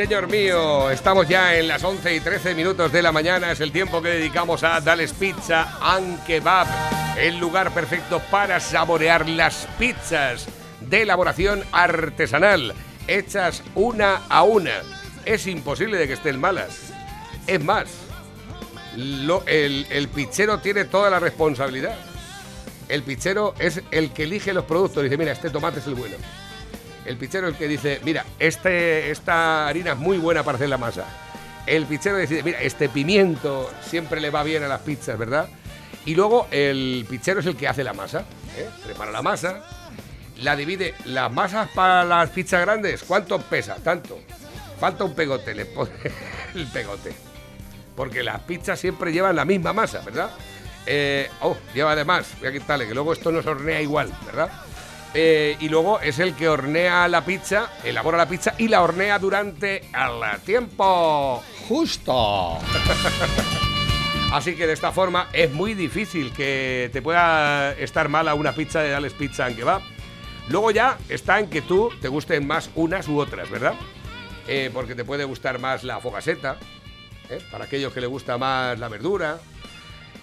señor mío, estamos ya en las 11 y 13 minutos de la mañana, es el tiempo que dedicamos a Dales Pizza and Kebab, el lugar perfecto para saborear las pizzas de elaboración artesanal, hechas una a una. Es imposible de que estén malas. Es más, lo- el, el pizzero tiene toda la responsabilidad. El pizzero es el que elige los productos. Dice, mira, este tomate es el bueno. El pizzero es el que dice, mira, este, esta harina es muy buena para hacer la masa. El pizzero dice, mira, este pimiento siempre le va bien a las pizzas, ¿verdad? Y luego el pizzero es el que hace la masa. ¿eh? Prepara la masa, la divide. Las masas para las pizzas grandes, ¿cuánto pesa? Tanto. Falta un pegote, le pone el pegote. Porque las pizzas siempre llevan la misma masa, ¿verdad? Eh, oh, lleva además, voy a quitarle, que luego esto no se hornea igual, ¿verdad? Eh, y luego es el que hornea la pizza, elabora la pizza y la hornea durante el tiempo justo. Así que de esta forma es muy difícil que te pueda estar mala una pizza de Dales Pizza en va. Luego ya está en que tú te gusten más unas u otras, ¿verdad? Eh, porque te puede gustar más la fogaseta, ¿eh? para aquellos que le gusta más la verdura,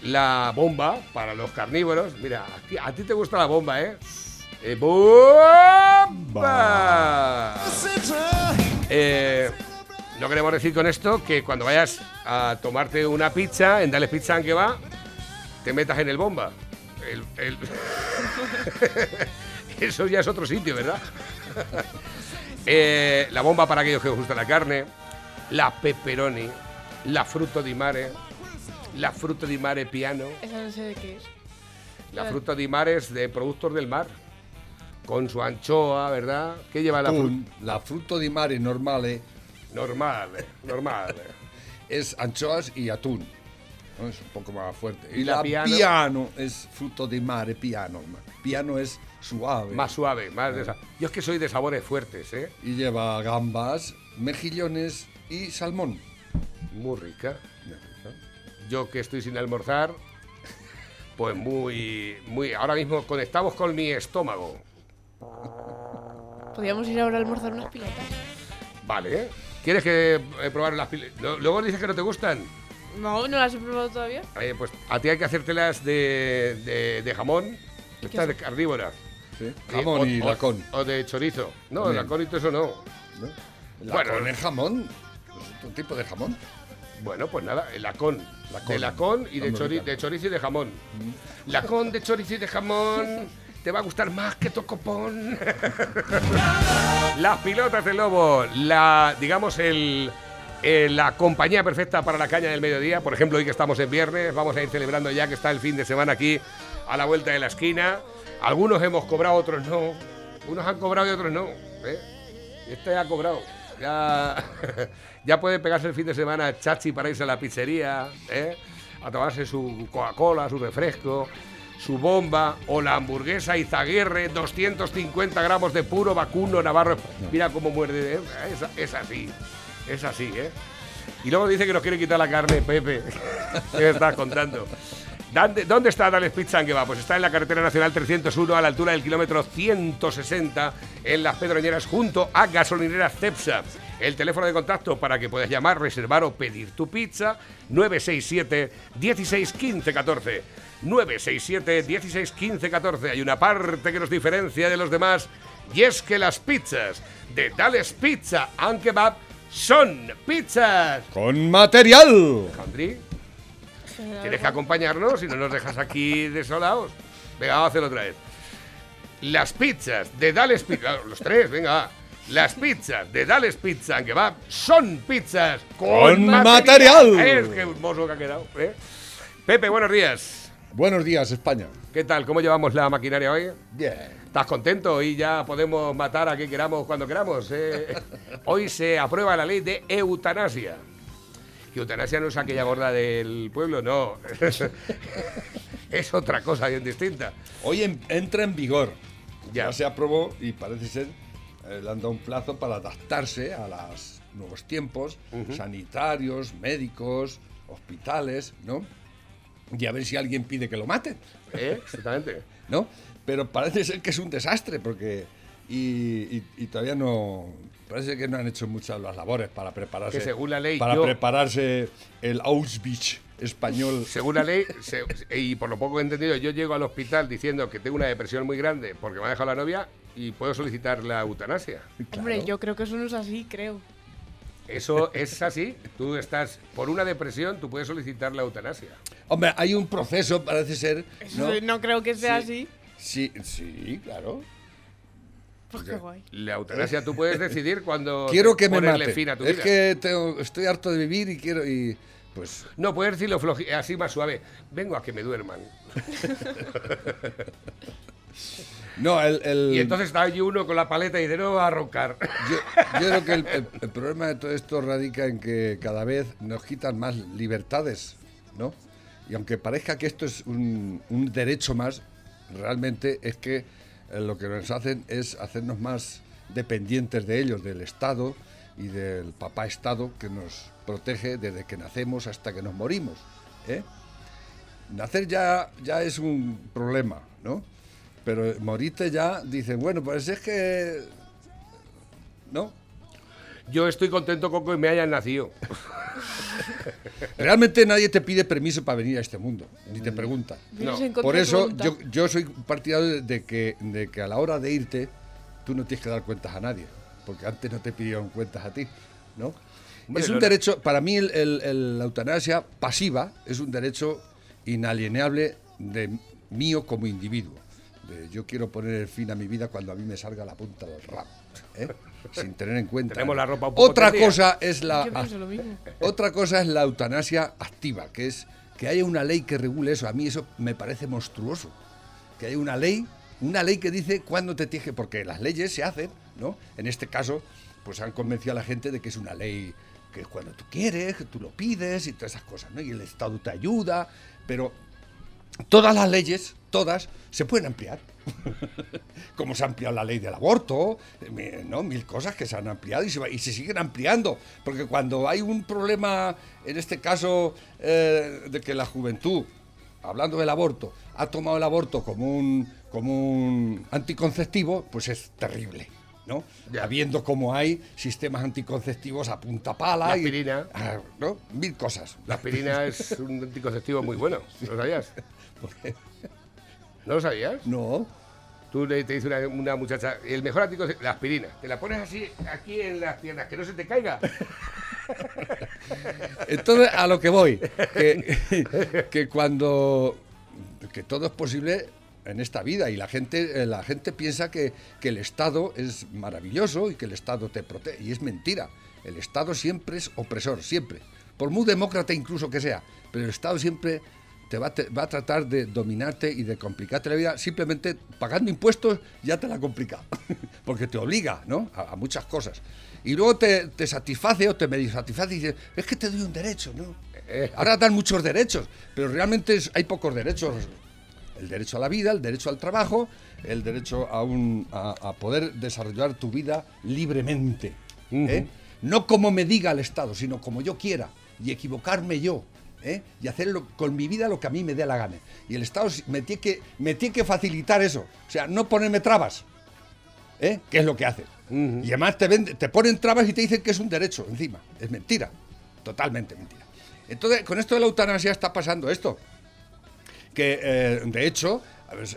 la bomba para los carnívoros. Mira, a ti, a ti te gusta la bomba, ¿eh? Eh, ¡Bomba! Eh, no queremos decir con esto que cuando vayas a tomarte una pizza en Dale Pizza que va, te metas en el bomba. El- el- Eso ya es otro sitio, ¿verdad? Eh, la bomba para aquellos que os gusta la carne, la pepperoni, la fruto di mare, la fruto di mare piano, Esa no sé de qué es. la fruta di mare es de productos del mar, con su anchoa, ¿verdad? ¿Qué lleva la fruta? Atún, la frutto di mare normale Normal, eh, normal. eh. es anchoas y atún. ¿no? Es un poco más fuerte. ¿Y Y, la la, piano? piano? es fruto di mare, piano. Piano es suave. Más suave, más de esa. Yo es que soy de sabores fuertes, ¿eh? Y lleva gambas, mejillones y salmón. Muy rica. Yo que estoy sin almorzar, pues muy, muy. Ahora mismo conectamos con mi estómago. Podríamos ir ahora a almorzar unas pilotas. Vale, ¿eh? ¿Quieres que eh, probar las pil- Lo- Luego dices que no te gustan. No, no las he probado todavía. Eh, pues a ti hay que hacértelas de, de, de jamón. ¿Y Esta qué de carnívora. ¿sí? Jamón o- y o- lacón. O de chorizo. No, También. lacón y todo eso no. ¿no? El Bueno. lacón es jamón. Es otro tipo de jamón. Bueno, pues nada, el lacón. Lacón. De lacón y de, chori- de chorizo y de jamón. Lacón de chorizo y de jamón. Te va a gustar más que tocopón. Las pilotas del lobo, la, digamos, el, eh, la compañía perfecta para la caña del mediodía. Por ejemplo, hoy que estamos en viernes, vamos a ir celebrando ya que está el fin de semana aquí a la vuelta de la esquina. Algunos hemos cobrado, otros no. Unos han cobrado y otros no. ¿eh? Este ha cobrado. Ya, ya puede pegarse el fin de semana chachi para irse a la pizzería, ¿eh? a tomarse su Coca-Cola, su refresco, su bomba o la hamburguesa Izaguirre, 250 gramos de puro vacuno navarro. Mira cómo muerde, ¿eh? es, es así, es así. ¿eh? Y luego dice que nos quiere quitar la carne, Pepe. ¿Qué me estás contando? ¿Dónde, dónde está Dales Pizza va? Pues está en la carretera nacional 301 a la altura del kilómetro 160 en Las Pedroñeras junto a Gasolinera Cepsa. El teléfono de contacto para que puedas llamar, reservar o pedir tu pizza 967 16 15 14. 967 16 15 14. Hay una parte que nos diferencia de los demás y es que las pizzas de Dales Pizza and Kebab son pizzas. Con material. Alejandri, tienes que acompañarnos y no nos dejas aquí desolados. Venga, vamos a hacerlo otra vez. Las pizzas de Dales Pizza, los tres, venga. Las pizzas de Dales Pizza que va son pizzas Con material. Es que hermoso que ha quedado. ¿eh? Pepe, buenos días. Buenos días, España. ¿Qué tal? ¿Cómo llevamos la maquinaria hoy? Bien. ¿Estás contento? Y ya podemos matar a quien queramos cuando queramos. ¿eh? Hoy se aprueba la ley de eutanasia. Eutanasia no es aquella gorda del pueblo, no. es otra cosa bien distinta. Hoy en- entra en vigor. Ya. Ya. se aprobó y parece ser, eh, le han dado un plazo para adaptarse a los nuevos tiempos sanitarios, médicos, hospitales, ¿no? Y a ver si alguien pide que lo maten, ¿Eh? Exactamente. ¿no? Pero parece ser que es un desastre porque y, y- y todavía no. Parece que no han hecho muchas las labores para prepararse. Que según la ley, Para yo- prepararse el Auschwitz español. Según la ley, se- y por lo poco que he entendido, yo llego al hospital diciendo que tengo una depresión muy grande porque me ha dejado la novia y puedo solicitar la eutanasia. Hombre, yo creo que eso no es así, creo. Eso es así. Tú estás por una depresión, tú puedes solicitar la eutanasia. Hombre, hay un proceso, parece ser. No, creo que sea Sí. así. Sí, sí, claro. Pues qué guay. La eutanasia tú puedes decidir cuando Quiero que me mate. fin a tu Es vida. que tengo- estoy harto de vivir y quiero. Y, pues No, puedes decirlo así más suave. Vengo a que me duerman. No, el, el- Y entonces está allí uno con la paleta y dice, no va a roncar. yo, yo creo que el, el- el problema de todo esto radica en que cada vez nos quitan más libertades, ¿no? Y aunque parezca que esto es un, un derecho más, realmente es que eh, lo que nos hacen es hacernos más dependientes de ellos, del Estado y del papá Estado que nos protege desde que nacemos hasta que nos morimos. ¿eh? Nacer ya, ya es un problema, ¿no? Pero morirte ya, dicen, bueno, pues es que... ¿No? Yo estoy contento con que me hayan nacido. Realmente nadie te pide permiso para venir a este mundo, ni te pregunta. No, en contra Por eso yo, yo soy partidario de que, de que a la hora de irte tú no tienes que dar cuentas a nadie, porque antes no te pidieron cuentas a ti, ¿no? Es no un derecho, para mí el- el- el- la eutanasia pasiva es un derecho inalienable de mío como individuo. De yo quiero poner el fin a mi vida cuando a mí me salga la punta del rabo, ¿eh? sin tener en cuenta. Tenemos la ropa un poco Otra cosa es la Yo pienso lo mismo. otra cosa es la eutanasia activa, que es que haya una ley que regule eso. A mí eso me parece monstruoso. Que haya una ley, una ley que dice cuándo te tienes que... Porque las leyes se hacen, ¿no? En este caso, pues han convencido a la gente de que es una ley que es cuando tú quieres, que tú lo pides y todas esas cosas, ¿no? Y el Estado te ayuda, pero todas las leyes, todas, se pueden ampliar. Como se ha ampliado la ley del aborto, ¿no? Mil cosas que se han ampliado y se, va- y se siguen ampliando. Porque cuando hay un problema, en este caso, eh, de que la juventud, hablando del aborto, ha tomado el aborto como un, como un anticonceptivo, pues es terrible. ¿no? Ya. Habiendo como hay sistemas anticonceptivos a punta pala. La y- aspirina. Ah, ¿no? Mil cosas. La aspirina es un anticonceptivo muy bueno. ¿Lo sabías? ¿No lo sabías? No. Tú le te dice una, una muchacha, el mejor anticonceptivo, la aspirina. Te la pones así, aquí en las piernas, que no se te caiga. Entonces, a lo que voy, que, que cuando que todo es posible en esta vida y la gente, eh, la gente piensa que, que el Estado es maravilloso y que el Estado te protege. Y es mentira. El Estado siempre es opresor, siempre. Por muy demócrata incluso que sea. Pero el Estado siempre te va, a te- va a tratar de dominarte y de complicarte la vida. Simplemente pagando impuestos ya te la complica. Porque te obliga ¿no? a, a muchas cosas. Y luego te, te satisface o te medio satisface y dices, es que te doy un derecho, ¿no? Ahora dan muchos derechos, pero realmente es- hay pocos derechos. El derecho a la vida, el derecho al trabajo, el derecho a, un, a, a poder desarrollar tu vida libremente. ¿eh? No como me diga el Estado, sino como yo quiera y equivocarme yo. ¿Eh? Y hacerlo con mi vida lo que a mí me dé la gana. Y el Estado me tiene que, me tiene que facilitar eso. O sea, no ponerme trabas. ¿eh? ¿Qué es lo que hace? Y además te, vende- te ponen trabas y te dicen que es un derecho encima. Es mentira. Totalmente mentira. Entonces, con esto de la eutanasia está pasando esto que eh, de hecho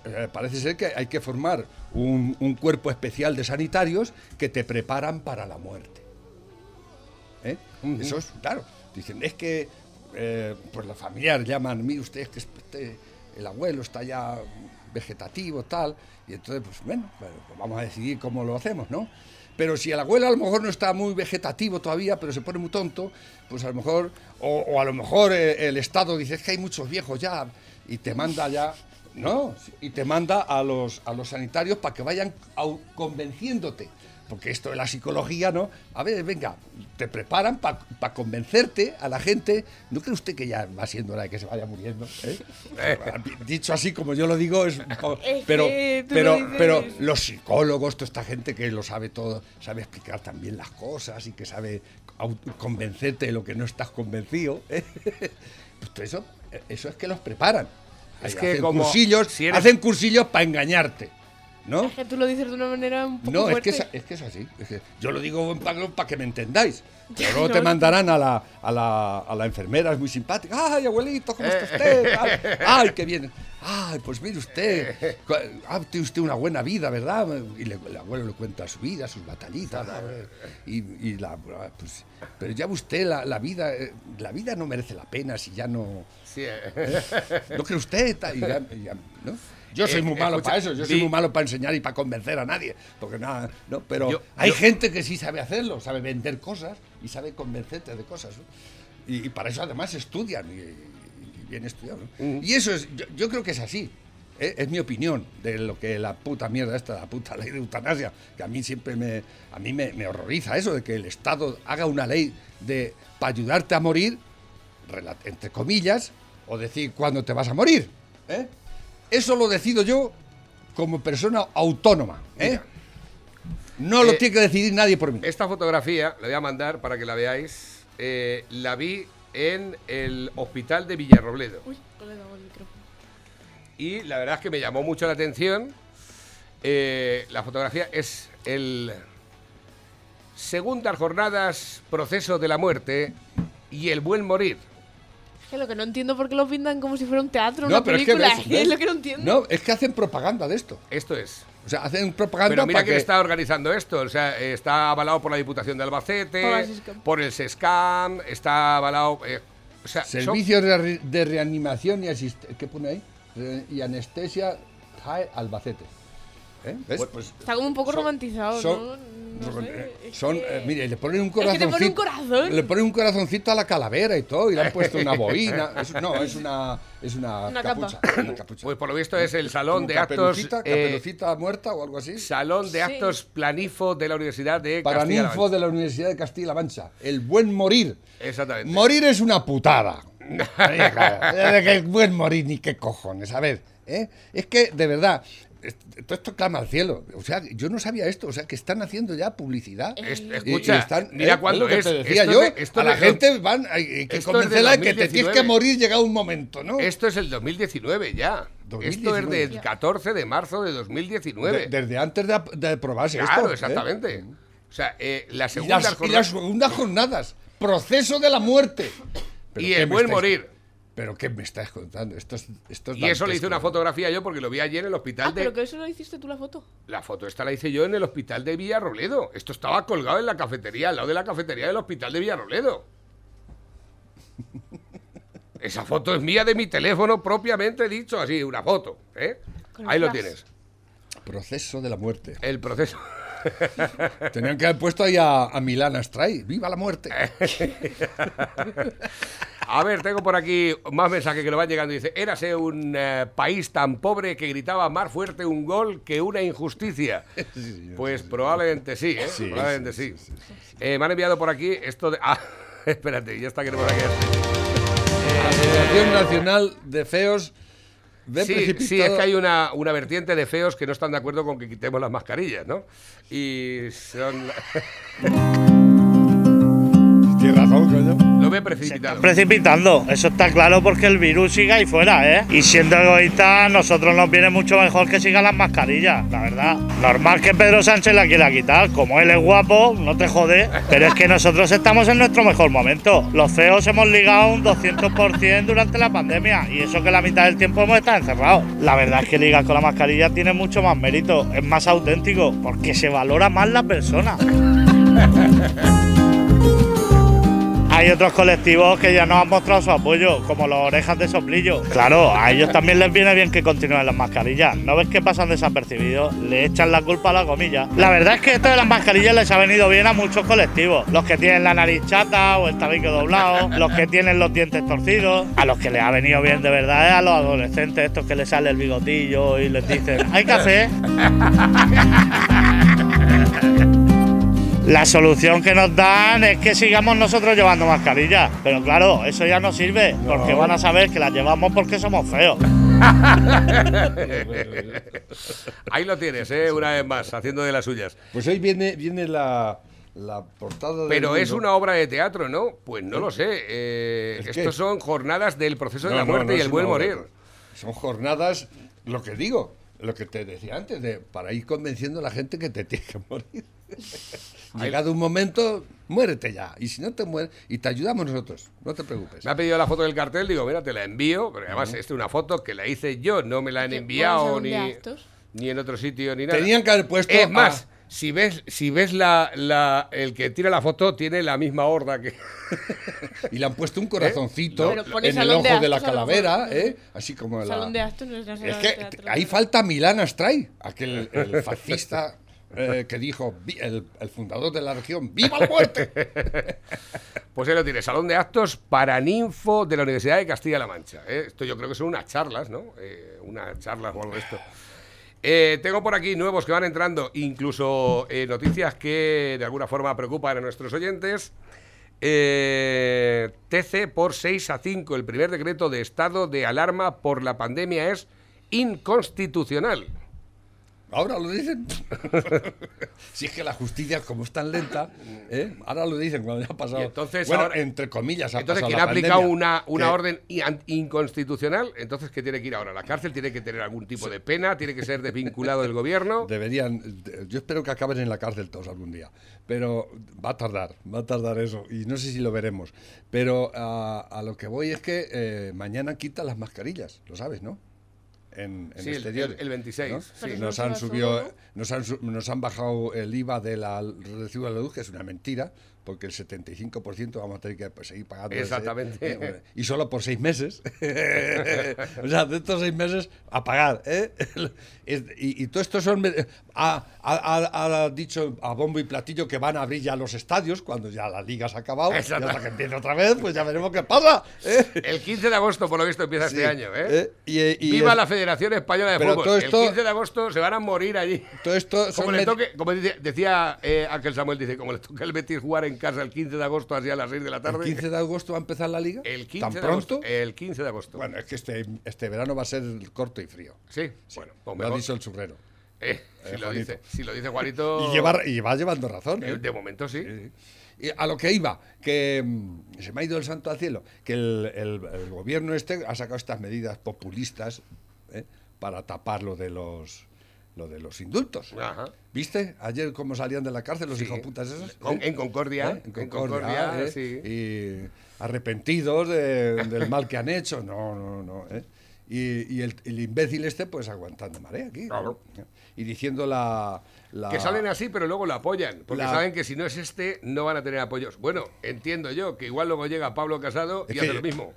eh, parece ser que hay que formar un, un cuerpo especial de sanitarios que te preparan para la muerte. ¿Eh? Eso es, claro. Dicen, es que eh, pues los familiares llaman, mire usted, que este- el abuelo está ya vegetativo, tal, y entonces, pues bueno, pues, vamos a decidir cómo lo hacemos, ¿no? Pero si el abuelo a lo mejor no está muy vegetativo todavía, pero se pone muy tonto, pues a lo mejor, o, a lo mejor eh, el Estado dice, es que hay muchos viejos ya, y te manda ya, no, y te manda a los, a los sanitarios para que vayan convenciéndote. Porque esto de la psicología, ¿no? A ver, venga, te preparan para convencerte a la gente. ¿No cree usted que ya va siendo hora de que se vaya muriendo? eh? Dicho así como yo lo digo, es pero, pero, pero los psicólogos, toda esta gente que lo sabe todo, sabe explicar también las cosas y que sabe convencerte de lo que no estás convencido. ¿eh? Pues eso, eso es que los preparan. Es que hacen como cursillos, si eres- hacen cursillos para engañarte. ¿No? Es que tú lo dices de una manera un poco No, es que, es, es que es así. es que yo lo digo para que me entendáis. Pero luego no. te mandarán a la, a, la, a la enfermera, es muy simpática. ¡Ay, abuelito, cómo está usted! ¡Ay, ay, qué bien! ¡Ay, pues mire usted! Ha tenido usted una buena vida, ¿verdad? Y le- el abuelo le cuenta su vida, sus batallitas. Y, y la, pues, pero ya usted, la, la vida eh, la vida no merece la pena si ya no... Sí, eh. ¿No cree usted? Ta- y ya- y ya, ¿no? Yo soy Eh, muy malo escucha, para eso, yo soy muy malo para enseñar y para convencer a nadie, porque nada, ¿no? Pero Yo- hay yo- gente que sí sabe hacerlo, sabe vender cosas y sabe convencerte de cosas. ¿no? Y, y para eso además estudian y, y bien estudiado. ¿no? Y eso es, yo, yo creo que es así. ¿eh? Es mi opinión de lo que la puta mierda esta, la puta ley de eutanasia, que a mí siempre me, a mí me, me horroriza eso de que el Estado haga una ley de para ayudarte a morir entre comillas, o decir cuándo te vas a morir. ¿eh? Eso lo decido yo como persona autónoma. ¿eh? Mira. No lo Eh, tiene que decidir nadie por mí. Esta fotografía, la voy a mandar para que la veáis. eh, la vi en el hospital de Villarrobledo. Uy, no le he dado el micrófono. Y la verdad es que me llamó mucho la atención. Eh, la fotografía es el segundas jornadas proceso de la muerte y el buen morir. Que lo que no entiendo por qué lo pintan como si fuera un teatro, No, una pero es que película. ves, Es, ves, lo que no entiendo. No, es que hacen propaganda de esto. Esto es. O sea, hacen propaganda Pero mira para quién que... está organizando esto. O sea, está avalado por la Diputación de Albacete, Por el SESCAM, está avalado. eh, o sea, son- Servicios de, re- de reanimación y asistencia... ¿Qué pone ahí? Re- y anestesia JAE Albacete. ¿Eh? ¿Ves? Pues Está como un poco son- romantizado, son- ¿no? No son, sé, eh, son, que- eh, mire, le ponen un Es que te corazoncito. ponen un corazón. Le ponen un corazoncito a la calavera y todo, y le han puesto una boina. Es- no, es una, es una, Una capucha. Una capucha. Pues por lo visto es el salón de actos. eh, caperucita muerta o algo así. salón de Sí. actos Planifo de la Universidad de Para Castilla-La ninfo Mancha. de la Universidad de Castilla-La Mancha. El buen morir. Exactamente. Morir es una putada. El buen morir, ni qué cojones. A ver, ¿eh? es que de verdad, todo esto clama al cielo. O sea, yo no sabía esto. O sea, que están haciendo ya publicidad. Es- Y- escucha, y están- mira ¿eh? cuándo lo que es. te decía Esto yo. es de- esto a es la de- gente van, hay hay que es convencerla de que te tienes 2019. que morir llegado un momento, ¿no? Esto es el 2019 ya. Esto es 2019. del 14 de marzo de 2019. De- desde antes de, de aprobarse claro, esto. ¿eh? exactamente. O sea, eh, la Y segunda las, y las segundas jornadas. Proceso de la muerte. ¿Pero Y el buen estáis- morir. ¿Pero qué me estás contando? Esto es, esto es Y eso le hice una fotografía yo porque lo vi ayer en el hospital Ah, de. pero que eso lo hiciste tú la foto. La foto esta la hice yo en el hospital de Villarrobledo. Esto estaba colgado en la cafetería, al lado de la cafetería del hospital de Villarrobledo. Esa foto es mía de mi teléfono propiamente dicho, así, una foto. ¿eh? Ahí lo tienes. Proceso de la muerte. El proceso. Tenían que haber puesto ahí a, a Milán Astray. ¡Viva la muerte! A ver, tengo por aquí más mensajes que nos van llegando. Dice, érase un eh, país tan pobre que gritaba más fuerte un gol que una injusticia. Pues probablemente sí, ¿eh? Sí, probablemente sí. Eh, me han enviado por aquí esto de... Ah, espérate, ya está que no por aquí. este. Asociación Nacional de Feos ve Sí, precipitado... sí, es que hay una, una vertiente de feos que no están de acuerdo con que quitemos las mascarillas, ¿no? Y son... Tienes razón, coño. Ve están precipitando, eso está claro porque el virus sigue ahí fuera, ¿eh? Y siendo egoísta, a nosotros nos viene mucho mejor que sigan las mascarillas, la verdad. Normal que Pedro Sánchez la quiera quitar, como él es guapo, no te jode, pero es que nosotros estamos en nuestro mejor momento. Los feos hemos ligado un 200% durante la pandemia y eso que la mitad del tiempo hemos estado encerrados. La verdad es que ligar con la mascarilla tiene mucho más mérito, es más auténtico, porque se valora más la persona. Hay otros colectivos que ya nos han mostrado su apoyo, como los orejas de soplillo. Claro, a ellos también les viene bien que continúen las mascarillas. ¿No ves que pasan desapercibidos? Le echan la culpa a la comilla. La verdad es que esto de las mascarillas les ha venido bien a muchos colectivos. Los que tienen la nariz chata o el tabique doblado, los que tienen los dientes torcidos. A los que les ha venido bien de verdad es a los adolescentes, estos que les sale el bigotillo y les dicen, ¿hay café? La solución que nos dan es que sigamos nosotros llevando mascarillas. Pero claro, eso ya no sirve, porque van a saber que las llevamos porque somos feos. Ahí lo tienes, ¿eh? Una vez más, haciendo de las suyas. Pues hoy viene, viene la, la portada Pero es una obra de teatro, ¿no? Pues no lo sé. eh, Es estos son jornadas del proceso de la muerte no y el buen obra. morir. Son jornadas, lo que digo, lo que te decía antes, de, para ir convenciendo a la gente que te tiene que morir. Llegado un momento, muérete ya. Y si no te mueres, y te ayudamos nosotros, no te preocupes. Me ha pedido la foto del cartel, digo, mira, te la envío, pero además esta es una foto que la hice yo, no me la han enviado ni, ni en otro sitio ni nada. Tenían que haber puesto. Es más, a- si ves, si ves la, la- el que tira la foto, tiene la misma horda que. y le han puesto un corazoncito pone en el ojo de de la calavera. ¿eh? Así como la. Salón de actos no es la Es que teatro. ahí falta Milán Astray, aquel el fascista eh, que dijo, "Vi- el, fundador de la región, ¡Viva la muerte! Pues ahí lo tiene, Salón de Actos para Ninfo de la Universidad de Castilla-La Mancha. ¿eh? Esto yo creo que son unas charlas, ¿no? Eh, unas charlas o algo de esto. Tengo por aquí nuevos que van entrando, incluso noticias que de alguna forma preocupan a nuestros oyentes. TC por 6 a 5. El primer decreto de estado de alarma por la pandemia es inconstitucional. Ahora lo dicen. si es que la justicia, como es tan lenta, ¿eh? ahora lo dicen cuando ya ha pasado. Y entonces bueno, ahora- entre comillas, ha Entonces, quien ha aplicado una, una que- orden inconstitucional, entonces, ¿qué tiene que ir ahora? ¿A la cárcel? ¿Tiene que tener algún tipo de pena? ¿Tiene que ser desvinculado del gobierno? Deberían, de- yo espero que acaben en la cárcel todos algún día, pero va a tardar, va a tardar eso, y no sé si lo veremos. Pero a, a lo que voy es que eh, mañana quitan las mascarillas, lo sabes, ¿no? En, en Sí, el- exteriores, el- el 26, ¿no? sí. Pero Nos no han subido, nos han, nos han bajado el IVA de la recibo de la luz, que es una mentira, porque el 75% vamos a tener que pues, seguir pagando. ese, Exactamente. eh, bueno, y solo por seis meses. o sea, de estos seis meses a pagar. ¿eh? Y, y todo esto son. Ha, ha- ha- dicho a bombo y platillo que van a abrir ya los estadios cuando ya la liga se ha acabado. Y hasta que empiece otra vez, pues ya veremos qué pasa. ¿eh? El 15 de agosto, por lo visto, empieza Sí, este año. ¿eh? ¿eh? Y- y Viva la Federación Española de Pero Fútbol. todo esto- El 15 de agosto se van a morir allí. Todo esto Como le toque, como decía eh, aquel Samuel, dice, como le toca el Betis jugar en casa el 15 de agosto, así a las 6 de la ¿El tarde. 15 de agosto va a empezar la liga? El 15 ¿Tan de pronto? agosto. El 15 de agosto. Bueno, es que este, este verano va a ser corto y frío. sí, bueno, pues Lo ha dicho el churrero. Eh, si, Eh, lo Juanito. dice, si lo dice Juanito. Y, va llevando razón. eh, ¿eh? de momento sí. A lo que iba, que mm, se me ha ido el santo al cielo, que el, el- el gobierno este ha sacado estas medidas populistas ¿eh? para tapar lo de los lo de los indultos. Ajá. ¿Viste? Ayer cómo salían de la cárcel los Sí. hijoputas esos. Con- ¿Eh? en Concordia, ¿Eh? En en Concordia, Concordia, ¿eh? sí. Y arrepentidos de- del mal que han hecho. No, no, no. ¿eh? Y, y el, el imbécil este, pues aguantando marea aquí. Claro. Y diciendo la, la- Que salen así, pero luego lo apoyan. Porque La- saben que si no es este, no van a tener apoyos. Bueno, entiendo yo que igual luego llega Pablo Casado y hace lo mismo.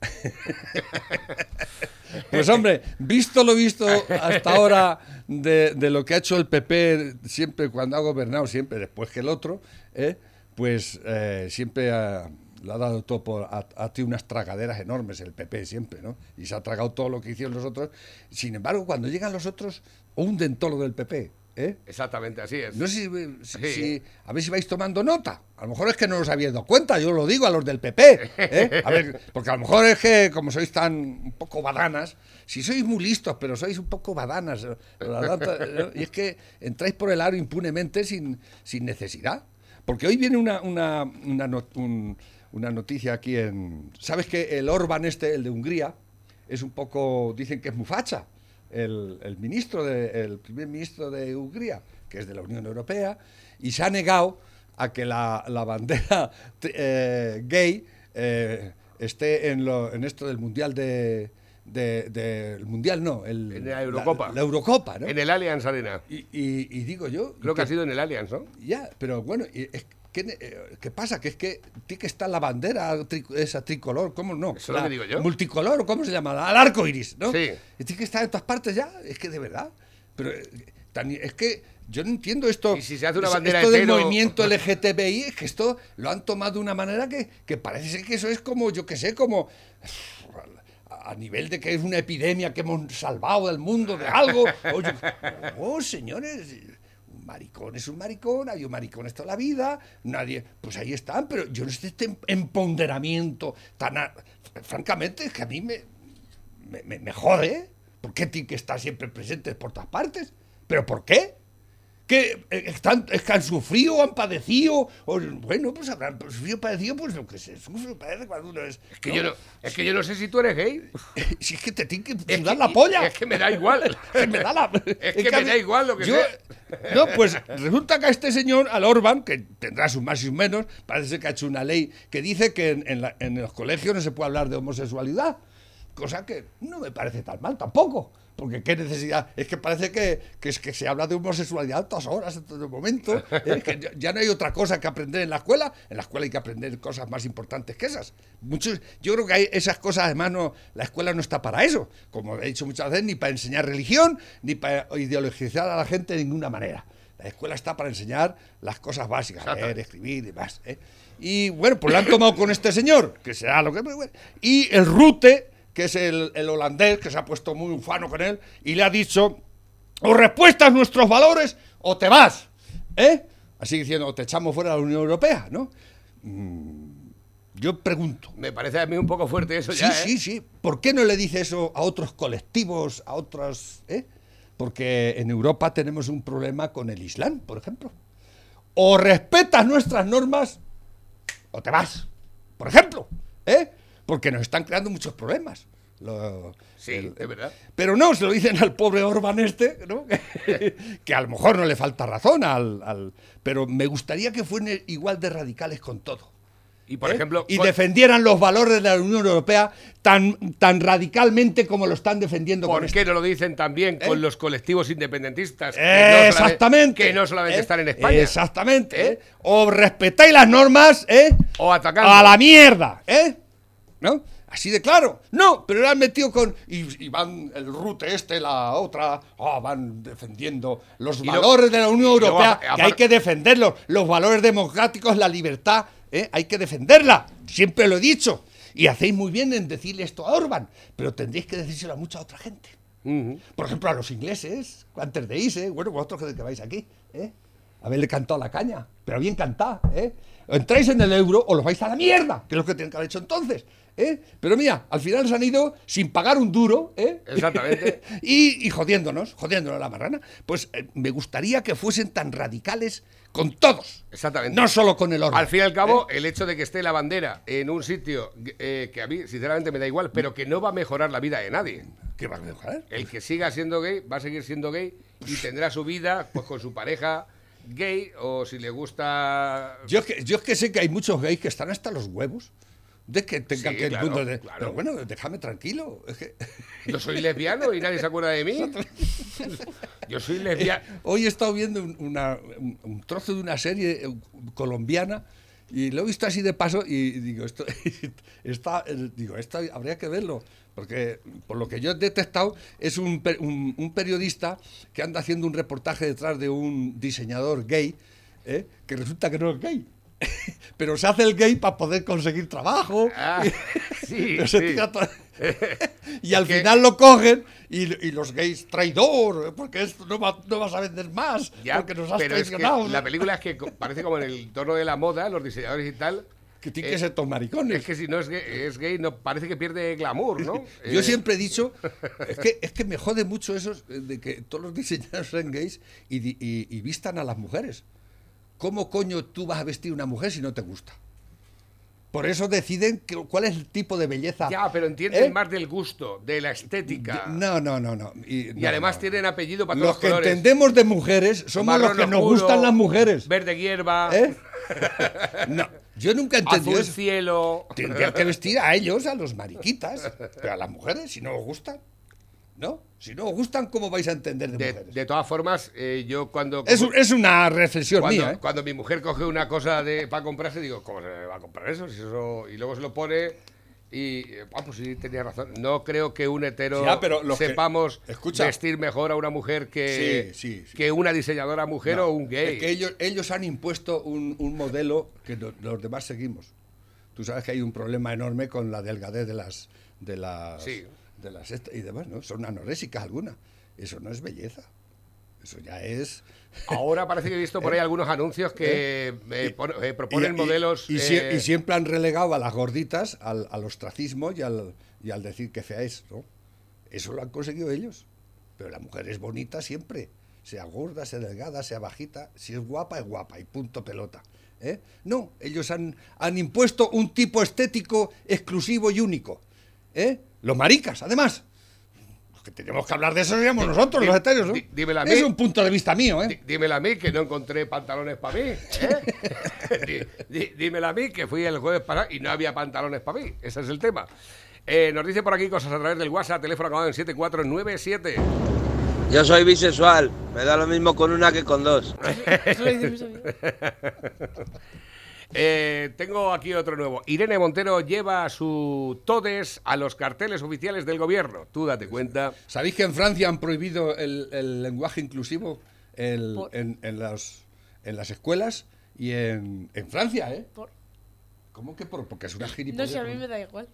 Pues hombre, visto lo visto hasta ahora de, lo que ha hecho el PP siempre cuando ha gobernado, siempre después que el otro, ¿eh? pues eh, siempre ha, ha dado todo por, ha tenido unas tragaderas enormes el PP siempre, ¿no? Y se ha tragado todo lo que hicieron los otros. Sin embargo, cuando llegan los otros, hunden todo lo del PP, ¿eh? Exactamente, así es. No sé si, si- Sí. si- a ver si vais tomando nota. A lo mejor es que no os habéis dado cuenta, yo lo digo a los del PP. ¿eh? A ver, porque a lo mejor es que como sois tan un poco badanas, si sois muy listos, pero sois un poco badanas, y es que entráis por el aro impunemente sin, sin necesidad. Porque hoy viene una, una, una, not- un- una noticia aquí en... ¿Sabes que el Orban este, el de Hungría, es un poco, dicen que es mufacha? El, el ministro de, el primer ministro de Hungría, que es de la Unión Europea, y se ha negado a que la, la bandera eh, gay eh, esté en, lo, en esto del mundial de, de- de- el mundial no, el, En la Eurocopa. La, Eurocopa, ¿no? En el Allianz Arena. y, y- y digo yo, Creo que que- ha sido en el Allianz, ¿no? ya, pero bueno, y es- ¿qué, eh, qué pasa? Que es que tiene que estar la bandera tri- esa tricolor, ¿cómo no? Eso es lo La que digo yo. Multicolor, ¿cómo se llama? Al arco iris, ¿no? Sí. Y tiene que estar en todas partes ya, es que de verdad. Pero eh, es que yo no entiendo esto. Y si se hace una bandera Esto del movimiento LGTBI, es que esto lo han tomado de una manera que, que parece ser que eso es como, yo que sé, como a nivel de que es una epidemia que hemos salvado del mundo de algo. Oye, oh, señores, maricón es un maricón, hay un maricón toda la vida, nadie, pues ahí están, pero yo no sé este empoderamiento tan... francamente, es que a mí me, me, jode. ¿Por qué tiene que estar siempre presente por todas partes? ¿Pero por qué? Que eh, están, es que han sufrido han padecido, o, bueno, pues habrán sufrido padecido, pues lo que se sufre, padece cuando uno es... Es que, yo no, es que yo no sé si tú eres gay. Si es que te tiene que Es sudar que- la polla. Es que me da igual. Es que me da la- Es que a me mí- da igual lo que yo- sea. No, pues resulta que a este señor, al Orban, que tendrá sus más y sus menos, parece que ha hecho una ley que dice que en, en la- en los colegios no se puede hablar de homosexualidad. Cosa que no me parece tan mal tampoco. Porque qué necesidad. Es que parece que, que es que se habla de homosexualidad a todas horas, en todo momento. Es que ya- no hay otra cosa que aprender en la escuela. En la escuela hay que aprender cosas más importantes que esas. Muchos, yo creo que hay esas cosas, además, no, la escuela no está para eso. Como he dicho muchas veces, ni para enseñar religión, ni para ideologizar a la gente de ninguna manera. La escuela está para enseñar las cosas básicas, leer, escribir y demás. ¿eh? Y bueno, pues lo han tomado con este señor, que será lo que. Y el Rute, que es el, el holandés, que se ha puesto muy ufano con él, y le ha dicho: o respuestas nuestros valores o te vas. ¿Eh? Así diciendo, o te echamos fuera de la Unión Europea, ¿no? Mm, Yo pregunto. Me parece a mí un poco fuerte eso Sí, ya, ¿eh? sí, sí. ¿Por qué no le dice eso a otros colectivos, a otros... ¿eh? Porque en Europa tenemos un problema con el Islam, por ejemplo. O respetas nuestras normas o te vas, por ejemplo. ¿eh? Porque nos están creando muchos problemas. Lo- Sí, el- es verdad. pero no, se lo dicen al pobre Orban este, ¿no? que, a lo mejor no le falta razón al, al- Pero me gustaría que fueran igual de radicales con todo. Y por ¿eh? ejemplo, y con- defendieran los valores de la Unión Europea tan, tan radicalmente como lo están defendiendo con ¿Por esto. qué no lo dicen también con ¿Eh? los colectivos independentistas? que no Exactamente. Que no solamente ¿eh? están en España. Exactamente. ¿eh? O respetáis las normas, ¿eh? O atacando. A la mierda, ¿eh? ¿No? Así de claro. No, pero le han metido con. Y, y van el rute este, la otra. ah, van defendiendo los lo- valores de la Unión Europea. que hay que defenderlos. Los valores democráticos, la libertad. ¿eh? Hay que defenderla. Siempre lo he dicho. Y hacéis muy bien en decirle esto a Orban. Pero tendréis que decírselo a mucha otra gente. Por ejemplo, a los ingleses, antes de irse, bueno, vosotros que- vais aquí, ¿eh? Haberle cantado la caña, pero bien cantada, ¿eh? Entráis en el euro o los vais a la mierda, que es lo que tienen que haber hecho entonces, ¿eh? Pero mira, al final se han ido sin pagar un duro, ¿eh? Exactamente. y, y jodiéndonos, jodiéndonos la marrana. Pues eh, me gustaría que fuesen tan radicales con todos. Exactamente. No solo con el orden. Al fin y al cabo, el hecho de que esté la bandera en un sitio eh, que a mí, sinceramente, me da igual, pero que no va a mejorar la vida de nadie. ¿Qué va a mejorar? El que siga siendo gay va a seguir siendo gay y tendrá su vida pues con su pareja gay o si le gusta... Yo es, que, yo es que sé que hay muchos gays que están hasta los huevos de que tengan Sí, que claro, mundo de- claro. Pero bueno, déjame tranquilo. Es que... Yo soy lesbiano y nadie se acuerda de mí. Yo soy lesbiano. Hoy he estado viendo un, una- un- un trozo de una serie eh, colombiana y lo he visto así de paso y digo, esto, está, eh, digo, esto habría que verlo. Porque por lo que yo he detectado es un, un- un periodista que anda haciendo un reportaje detrás de un diseñador gay, ¿eh? que resulta que no es gay. Pero se hace el gay para poder conseguir trabajo. Ah, sí, sí. y al Que- final lo cogen y, y los gays traidor, porque esto no, va- no vas a vender más, Ya, porque nos has pero es que traicionado. la película es que parece como en el tono de la moda, los diseñadores y tal. que tiene eh, que ser todos maricones. Es que si no es gay, es gay, no, parece que pierde glamour, ¿no? Yo Eh, siempre he dicho, es que, es que me jode mucho eso de que todos los diseñadores sean gays y, y- y vistan a las mujeres. ¿Cómo coño tú vas a vestir una mujer si no te gusta? Por eso deciden que- cuál es el tipo de belleza. Ya, pero entienden ¿Eh? más del gusto, de la estética. No, no, no, no. Y, Y no, además no. tienen apellido para todos Los los que colores. entendemos de mujeres somos los Marrón que nos oscuro, gustan las mujeres. Verde hierba, ¿Eh? No, yo nunca entendí azul eso. cielo. Tendrían que vestir a ellos, a los mariquitas, pero a las mujeres, si no os gustan. ¿No? Si no os gustan, ¿cómo vais a entender de, De, mujeres? de todas formas, eh, yo cuando. es, es una reflexión cuando, mía, ¿eh? cuando mi mujer coge una cosa de para comprarse, digo, ¿cómo se va a comprar eso? Si eso y luego se lo pone y, eh, ah, pues sí, tenía razón. No creo que un hetero Ya, pero los que- sepamos Escucha. vestir mejor a una mujer que, Sí, sí, sí. que una diseñadora mujer No, o un gay. Es que ellos, ellos han impuesto un, un modelo que no- los demás seguimos. Tú sabes que hay un problema enorme con la delgadez de las de las Sí. De las y demás, ¿no? Son anorésicas algunas. Eso no es belleza. Eso ya es Ahora parece que he visto por ahí algunos anuncios que eh, eh, proponen Y- modelos. Eh, y siempre han relegado a las gorditas al, al ostracismo y al, y al decir que fea es, ¿no? Eso lo han conseguido ellos. Pero la mujer es bonita siempre. sea gorda, sea delgada, sea bajita, si es guapa, es guapa y punto pelota. ¿eh? No, ellos han, han impuesto un tipo estético exclusivo y único. ¿eh? Los maricas, además. Los que tenemos que hablar de eso seríamos nosotros, los etéreos. ¿no? dímela a mí. Es un punto de vista mío, ¿eh? Dí- Dímela a mí que no encontré pantalones para mí. ¿eh? Dímela a mí que fui el jueves pasado y no había pantalones para mí. Ese es el tema. Eh, nos dice por aquí cosas a través del WhatsApp, teléfono acabado en 7497. Yo soy bisexual, me da lo mismo con una que con dos. Eh, tengo aquí otro nuevo. Irene Montero lleva su todes a los carteles oficiales del gobierno. Tú date cuenta. ¿Sabéis que en Francia han prohibido el, el lenguaje inclusivo el- Por- en, en las, en las escuelas y en, en Francia, ¿eh? Por- ¿Cómo que por? Porque es una No gilipollez. sé, a mí me da igual.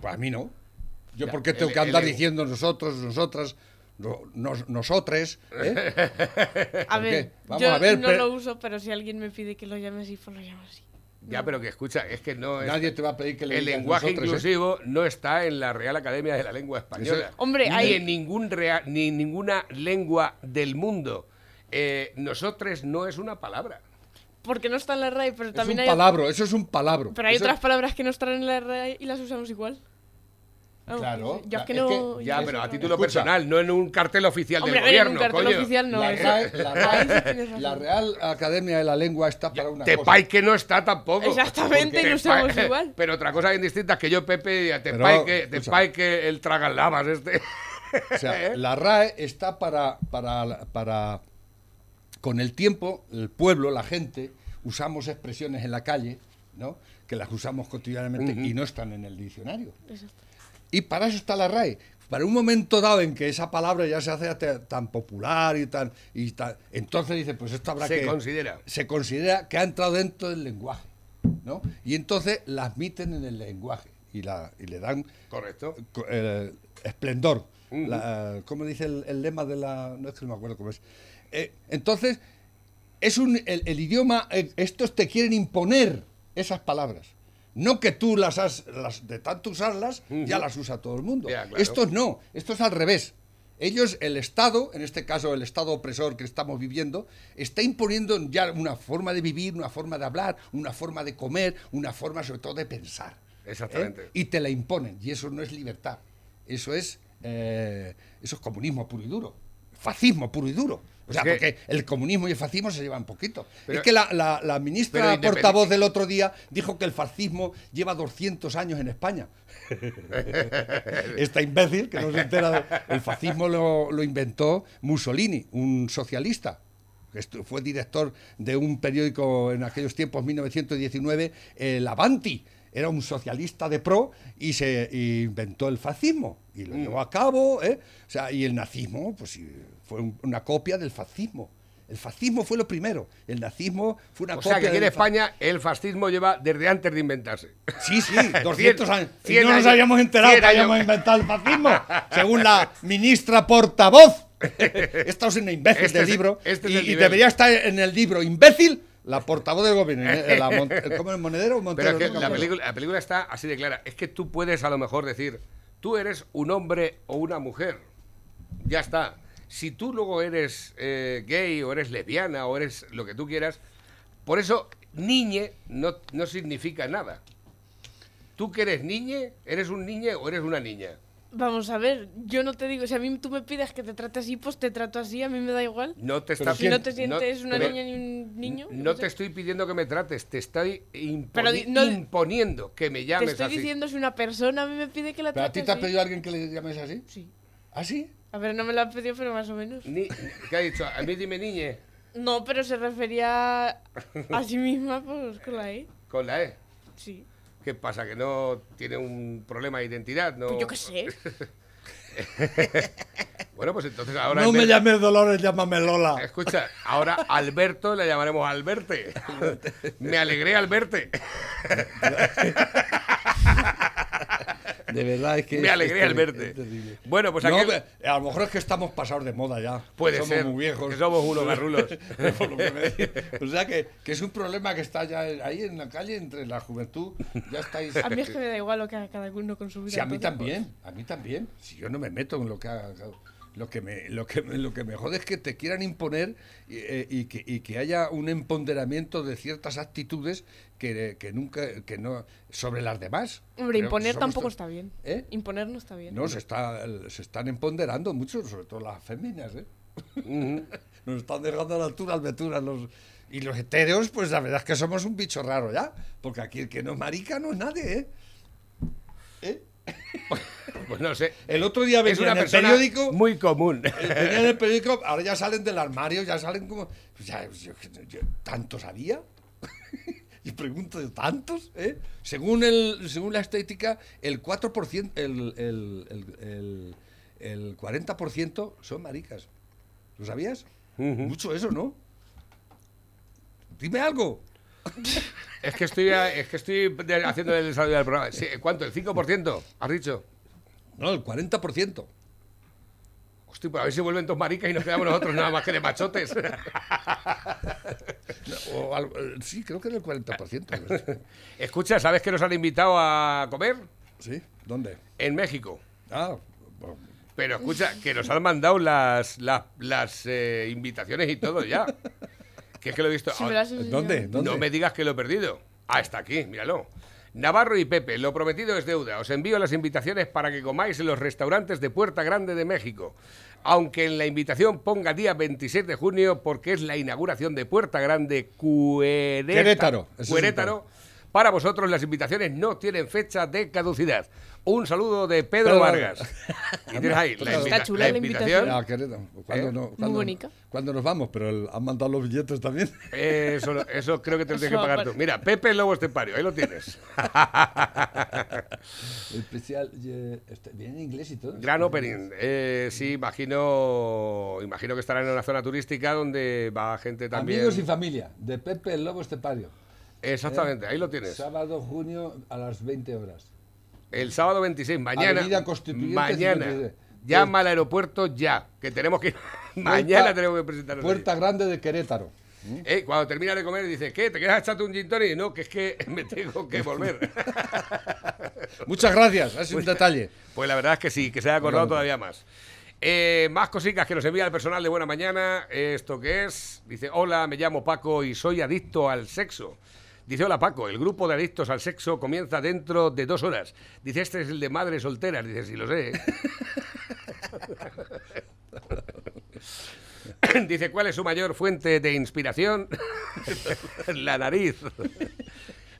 Pues a mí no. Yo, Ya, ¿por qué tengo el- que andar el- diciendo nosotros, nosotras, no- nos- nosotres? ¿eh? A ¿Por ver, qué? Vamos yo a ver, no pero- lo uso, pero si alguien me pide que lo llame así, pues lo llamo así. Ya, pero que escucha, es que no es. Nadie te va a pedir que le el digas lenguaje nosotros, ¿eh? inclusivo no está en la Real Academia de la Lengua Española. Hombre, ni hay- en ningún rea- ni en ninguna lengua del mundo. Eh, nosotros no es una palabra. Porque no está en la RAE, pero Es también un hay... palabro, eso es un palabro. Pero hay Eso- otras palabras que no están en la RAE y las usamos igual. Vamos, Claro. Yo es que es no... que- Ya, pero a título Escucha. personal, no en un cartel oficial Hombre, del ver, en gobierno. un cartel coño. oficial no. la, RAE, la razón. la Real Academia de la Lengua está para una Te cosa. pay que no está tampoco. Exactamente, no pa- igual. Pero otra cosa bien distinta es que yo, Pepe, te Pero, pay que, te escucha. pay que el tragalabas este. O sea, la RAE está para, para, para. Con el tiempo, el pueblo, la gente, usamos expresiones en la calle, ¿no? Que las usamos cotidianamente y no están en el diccionario. Exacto. Y para eso está la RAE. Para un momento dado en que esa palabra ya se hace tan popular y tan, y tan- entonces dice, pues esto habrá Se que considera. se considera que ha entrado dentro del lenguaje, ¿no? Y entonces la admiten en el lenguaje y la y le dan Correcto. co- eh, esplendor. La, ¿Cómo dice el, el lema de la.? No es que no me acuerdo cómo es. Eh, entonces, es un, el, el idioma. eh, estos te quieren imponer esas palabras. No que tú las has. Las, de tanto usarlas, ya las usa todo el mundo. Ya, claro. Estos no. Esto es al revés. Ellos, el Estado, en este caso el Estado opresor que estamos viviendo, está imponiendo ya una forma de vivir, una forma de hablar, una forma de comer, una forma sobre todo de pensar. ¿eh? Exactamente. Y te la imponen. Y eso no es libertad. Eso es, eh, eso es comunismo puro y duro. Fascismo puro y duro. O sea, que- porque el comunismo y el fascismo se llevan poquito. Pero- es que la, la- la ministra portavoz del otro día dijo que el fascismo lleva 200 años en España. Esta imbécil que no se entera. de- el fascismo lo, lo inventó Mussolini, un socialista. Fue director de un periódico en aquellos tiempos, 1919, el Avanti. Era un socialista de pro y se inventó el fascismo y Mm. lo llevó a cabo. ¿eh? O sea, y el nazismo pues, fue un- una copia del fascismo. El fascismo fue lo primero. El nazismo fue una O copia sea que aquí en España el fascismo lleva desde antes de inventarse. Sí, sí, 200 años. Y 100 no nos habíamos enterado 100 que habíamos inventado el fascismo, según la ministra portavoz. Esta es una imbécil Este del es- libro. este es y, el debería estar en el libro imbécil la portavoz del gobierno. eh, la Mon- ¿Cómo es monedero o Pero Montero? es que película, la película está así de clara. Es que tú puedes a lo mejor decir, tú eres un hombre o una mujer. Ya está. Si tú luego eres eh, gay o eres lesbiana o eres lo que tú quieras, por eso niñe no, no significa nada. Tú que eres niñe, ¿eres un niñe o eres una niña? Vamos a ver, yo no te digo, si a mí tú me pides que te trate así, pues te trato así, a mí me da igual. No te está Si no te sientes una niña ni un niño. No sé. te estoy pidiendo que me trates, te estoy imponi- no- imponiendo que me Te llames estoy así. diciendo si una persona a mí me pide que la ¿Pero a trate ti te ha así. pedido alguien que le llames así? Sí. ¿Ah, sí? A ver, no me lo ha pedido, pero más o menos. Ni- ¿Qué ha dicho? A mí dime niñe, No, pero se refería a sí misma pues, con la E. con la E. Sí. ¿Qué pasa? ¿Que no tiene un problema de identidad? No... Pues yo qué sé. Bueno, pues entonces ahora... No me llames Dolores, llámame Lola. Escucha, ahora Alberto le llamaremos Alberte. Me alegré al verte. De verdad es que. Me es al verte. es terrible. Bueno, pues No, aquí... pe- a lo mejor es que estamos pasados de moda ya. Puede somos ser, muy viejos. que somos unos garrulos. O sea que, que es un problema que está ya ahí en la calle entre la juventud. Ya estáis. A mí es que me da igual lo que haga cada uno con su vida. Sí, a mí entonces, también, a mí también. Si yo no me meto en lo que haga. Lo que, me, lo, que, me- lo que me jode es que te quieran imponer y, eh, y que, y que haya un empoderamiento de ciertas actitudes que, que nunca, que no, sobre las demás. Hombre, Creo imponer tampoco está bien. ¿Eh? Imponer no está bien. No, se, está, se están empoderando mucho, sobre todo las féminas, ¿eh? Nos están dejando a la altura alturas los... Y los heteros, pues la verdad es que somos un bicho raro ya, porque aquí el que no es marica no es nadie, ¿eh? ¿Eh? Pues no sé. El otro día Es venía una en el periódico... muy común. eh, Venía en el periódico, ahora ya salen del armario, ya salen como... pues ya, yo- yo- ¿Tantos había? Y pregunto, ¿tantos? ¿Eh? Según, el, según la estética, el 4%, el, el, el, el, el 40% son maricas. ¿Lo sabías? Mucho eso, ¿no? Dime algo. Es que estoy, es que estoy haciendo el desarrollo del programa. Sí, ¿Cuánto? ¿El 5%? ¿Has dicho? No, el 40%. Hostia, pues a ver si vuelven dos maricas y nos quedamos nosotros nada más que de machotes. O algo- eh, sí, creo que era el 40%. Escucha, ¿sabes que nos han invitado a comer? ¿Sí? ¿Dónde? En México. Ah, bueno, Pero escucha, que nos han mandado las, las, las, eh, invitaciones y todo ya. Que es que lo he visto. Sí, me lo has ¿dónde? No me digas que lo he perdido. Ah, está aquí, míralo. Navarro y Pepe, lo prometido es deuda. Os envío las invitaciones para que comáis en los restaurantes de Puerta Grande de México. Aunque en la invitación ponga día 27 de junio porque es la inauguración de Puerta Grande Cuerétaro. Querétaro, Cuerétaro. Para vosotros las invitaciones no tienen fecha de caducidad. Un saludo de Pedro, Pedro Vargas. Vargas. Y tienes ahí la, invita- chula la la invitación. Ah. ¿Cuándo, ¿Eh? no, Muy cuándo- bonita. cuándo nos vamos? Pero el- han mandado los billetes también. Eso, eso creo que te lo tienes que pagar tú. Mira, Pepe Lobo Estepario, ahí lo tienes. El especial eh, este, viene en inglés y todo. Gran opening. Eh, sí, imagino, imagino que estará en una zona turística donde va gente también. Amigos y familia, de Pepe el Lobo Estepario. Exactamente, ahí lo tienes. Sábado, junio, a las 20 horas. El sábado 26, mañana. Avenida Constituyente Mañana. 53. Llama al aeropuerto ya, que tenemos que ir. mañana tenemos que presentarnos. allí. Puerta Grande de Querétaro. Eh, cuando termina de comer dice, ¿qué? ¿Te quedas echarte un gin tonic? No, que es que me tengo que volver. Muchas gracias, es un detalle. Pues la verdad es que sí, que se ha acordado todavía más. Eh, más cositas que nos envía el personal de Buena Mañana. ¿Esto qué es? Dice, hola, me llamo Paco y soy adicto al sexo. Dice, hola Paco, el grupo de adictos al sexo comienza dentro de dos horas. Dice, este es el de madres solteras. Dice, sí, lo sé. Dice, ¿cuál es su mayor fuente de inspiración? la nariz.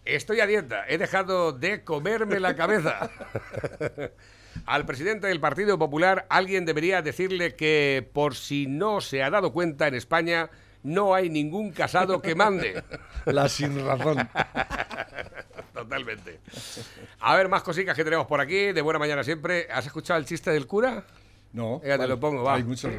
Estoy a dieta, he dejado de comerme la cabeza. Al presidente del Partido Popular alguien debería decirle que por si no se ha dado cuenta en España no hay ningún casado que mande. La sin razón. Totalmente. A ver, más cositas que tenemos por aquí, de buena mañana siempre. ¿Has escuchado el chiste del cura? No. Venga, te lo pongo, va. Hay muchos.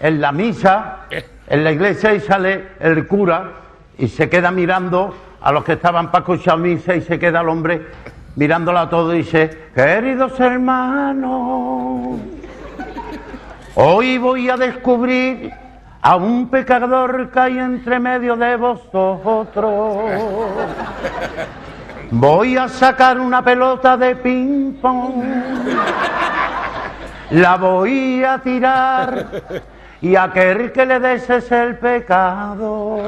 en la misa, ¿Qué? en la iglesia, y sale el cura y se queda mirando a los que estaban para escuchar misa y se queda el hombre mirándolo a todo y dice, queridos hermanos, hoy voy a descubrir a un pecador hay entre medio de vosotros. Voy a sacar una pelota de ping-pong la voy a tirar y aquel que le des es el pecado.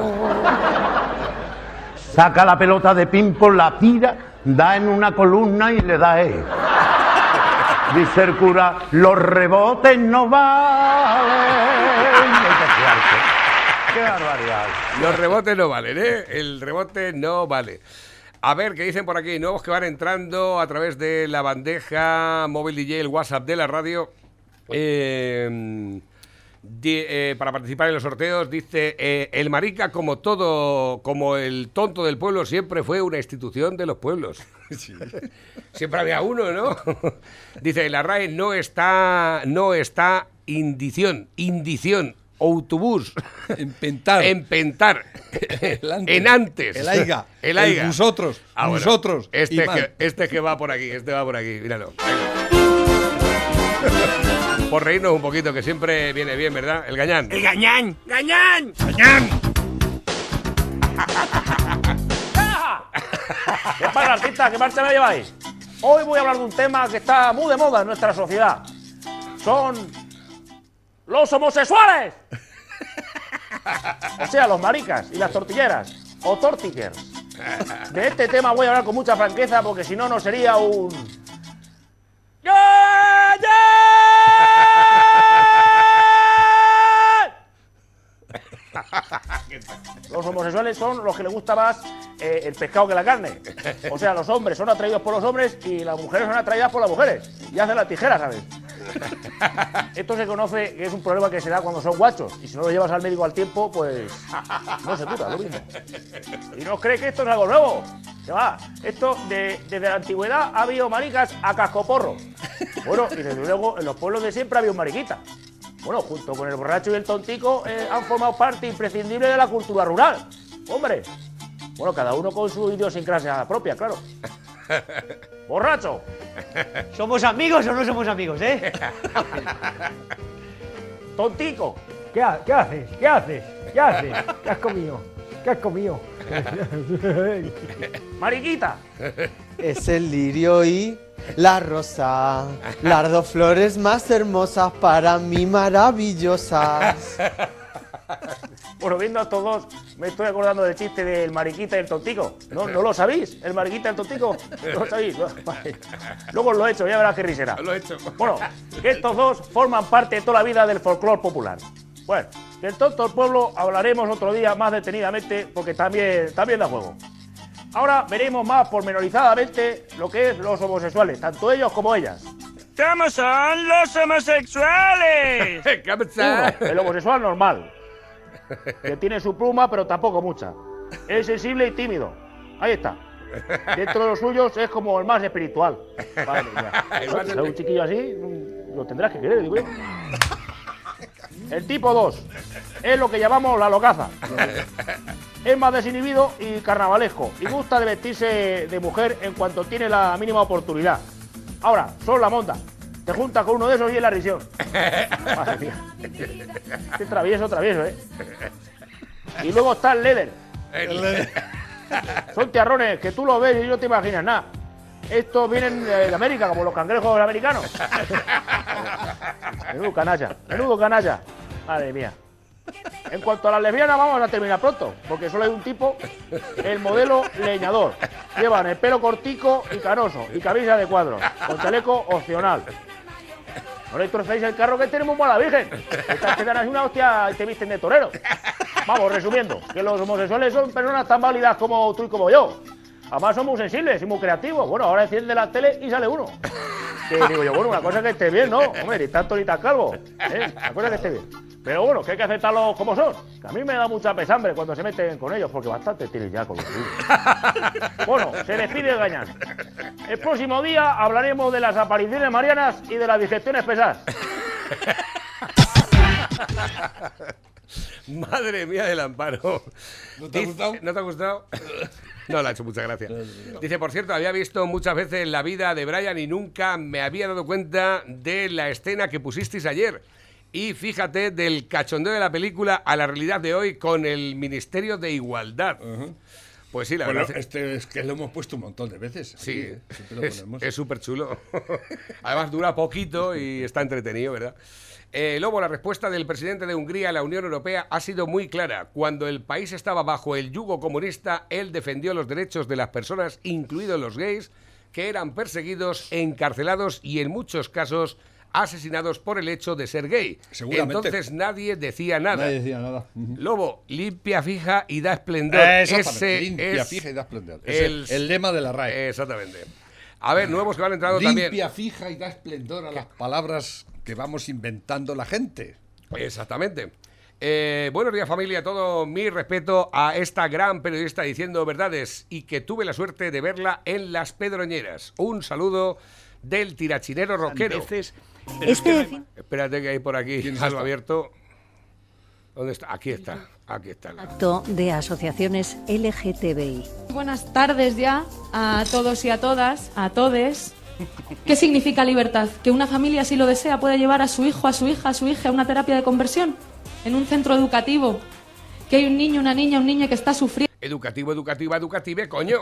Saca la pelota de ping-pong, la tira, da en una columna y le da él. Dice el cura, los rebotes no valen. Qué barbaridad. Los rebotes no valen, ¿eh? El rebote no vale. A ver, ¿qué dicen por aquí? Nuevos que van entrando a través de la bandeja móvil DJ, el WhatsApp de la radio. Eh, eh, para participar en los sorteos, dice, eh, el marica como todo, como el tonto del pueblo, siempre fue una institución de los pueblos. Siempre había uno, ¿no? Dice, la RAE no está, no está indición, indición, autobús. Empentar. Empentar. El antes. en antes. El aiga. El aiga. El vosotros. Ah, bueno. Vosotros. Este, que, este es que va por aquí, este va por aquí, míralo. Por reírnos un poquito, que siempre viene bien, ¿verdad? El gañán. El gañán. ¡Gañán! ¡Gañán! ¿Qué pasa, artista? ¿Qué marcha me lleváis? Hoy voy a hablar de un tema que está muy de moda en nuestra sociedad. Son los homosexuales. O sea, los maricas y las tortilleras, o tortiquers. De este tema voy a hablar con mucha franqueza porque si no, no sería un... Los homosexuales son los que les gusta más eh, el pescado que la carne. O sea, los hombres son atraídos por los hombres y las mujeres son atraídas por las mujeres. Y hacen la tijera, ¿sabes? Esto se conoce que es un problema que se da cuando son guachos. Y si no lo llevas al médico al tiempo, pues no se cura, lo mismo. Y no crees que esto es algo nuevo. Que va, esto de- desde la antigüedad ha habido maricas a cascoporro. Bueno, y desde luego en los pueblos de siempre ha habido mariquita. Bueno, junto con el borracho y el tontico eh, han formado parte imprescindible de la cultura rural. Hombre, bueno, cada uno con su idiosincrasia propia, claro. Borracho, ¿Somos amigos o no somos amigos, eh? tontico, ¿Qué, ha- qué haces? ¿Qué haces? ¿Qué haces? ¿Qué has comido? ¿Qué has comido? mariquita, Es el lirio y la rosa, las dos flores más hermosas para mí maravillosas. Bueno, viendo a estos dos, me estoy acordando del chiste del mariquita y el tontico. ¿No, ¿no lo sabéis? ¿El mariquita y el tontico? ¿No lo sabéis? Vale. Luego os lo he hecho, ya verás qué risera. Lo he hecho. Bueno, que estos dos forman parte de toda la vida del folclore popular. Bueno, del tonto del pueblo hablaremos otro día más detenidamente porque también, también da juego. Ahora veremos más pormenorizadamente lo que es los homosexuales, tanto ellos como ellas. ¿Cómo son los homosexuales? ¿Qué Uno, el homosexual normal, que tiene su pluma, pero tampoco mucha. Es sensible y tímido. Ahí está. Dentro de los suyos es como el más espiritual. Más Ser un chiquillo así, lo tendrás que querer, digo yo. El tipo 2 es lo que llamamos la locaza. Es más desinhibido y carnavalesco y gusta de vestirse de mujer en cuanto tiene la mínima oportunidad. Ahora, son la monta. Te juntas con uno de esos y es la risión. Madre mía. Este travieso, travieso, ¿eh? Y luego está el leather. Son tiarrones que tú los ves y no te imaginas nada. Estos vienen de América, como los cangrejos americanos. Menudo canalla, menudo canalla. Madre mía. En cuanto a las lesbianas, vamos a terminar pronto, porque solo hay un tipo, el modelo leñador. Llevan el pelo cortico y canoso, y camisa de cuadros, con chaleco opcional. No le trocéis el carro que tenemos a la Virgen. Estas te dan una hostia y te visten de torero. Vamos, resumiendo, que los homosexuales son personas tan válidas como tú y como yo. Además son muy sensibles y muy creativos. Bueno, ahora enciende la tele y sale uno. Que digo yo, bueno, una cosa es que esté bien, ¿no? Hombre, ni tanto ni tan calvo. ¿eh? Una cosa es que esté bien. Pero bueno, que hay que aceptarlos como son. Que a mí me da mucha pesambre cuando se meten con ellos, porque bastante tienen ya con los suyos. Bueno, se despide Gañán. El próximo día hablaremos de las apariciones marianas y de las digestiones pesadas. Madre mía del amparo. ¿No te ha gustado? ¿No te ha gustado? No, le ha hecho mucha gracia. Dice, por cierto, había visto muchas veces la vida de Brian y nunca me había dado cuenta de la escena que pusisteis ayer. Y fíjate del cachondeo de la película a la realidad de hoy con el Ministerio de Igualdad. Pues sí, la Bueno, verdad. es- este es que lo hemos puesto un montón de veces. aquí, Sí, ¿eh? Lo es súper chulo. Además dura poquito y está entretenido, ¿verdad? Eh, Lobo, la respuesta del presidente de Hungría a la Unión Europea ha sido muy clara. Cuando el país estaba bajo el yugo comunista, él defendió los derechos de las personas, incluidos los gays, que eran perseguidos, encarcelados y en muchos casos asesinados por el hecho de ser gay. Seguramente. Entonces nadie decía nada. Nadie decía nada. Lobo, limpia, fija y da esplendor. Ese limpia, es fija y da esplendor. Es el, el lema de la RAE. Exactamente. A ver, nuevos que van entrando limpia, también. fija y da esplendor a las palabras que vamos inventando la gente. Exactamente. Eh, buenos días familia, todo mi respeto a esta gran periodista diciendo verdades y que tuve la suerte de verla en Las Pedroñeras. Un saludo del tirachinero rockero. Este fin- Espérate que hay por aquí ¿Quién es algo abierto. ¿Dónde está? Aquí está. Aquí está. acto de asociaciones LGTBI. Buenas tardes ya a todos y a todas, a todes. ¿Qué significa libertad? Que una familia, si lo desea, puede llevar a su hijo, a su hija, a su hija a una terapia de conversión en un centro educativo. Que hay un niño, una niña, un niño que está sufriendo. Educativo, educativa, educative, coño.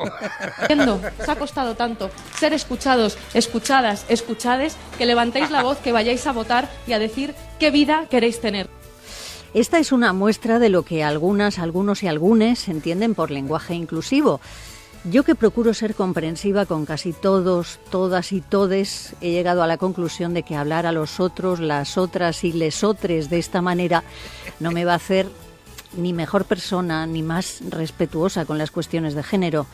Entiendo, os ha costado tanto ser escuchados, escuchadas, escuchades, que levantéis la voz, que vayáis a votar y a decir qué vida queréis tener. Esta es una muestra de lo que algunas, algunos y algunes entienden por lenguaje inclusivo. Yo que procuro ser comprensiva con casi todos, todas y todes, he llegado a la conclusión de que hablar a los otros, las otras y les otres de esta manera no me va a hacer ni mejor persona ni más respetuosa con las cuestiones de género.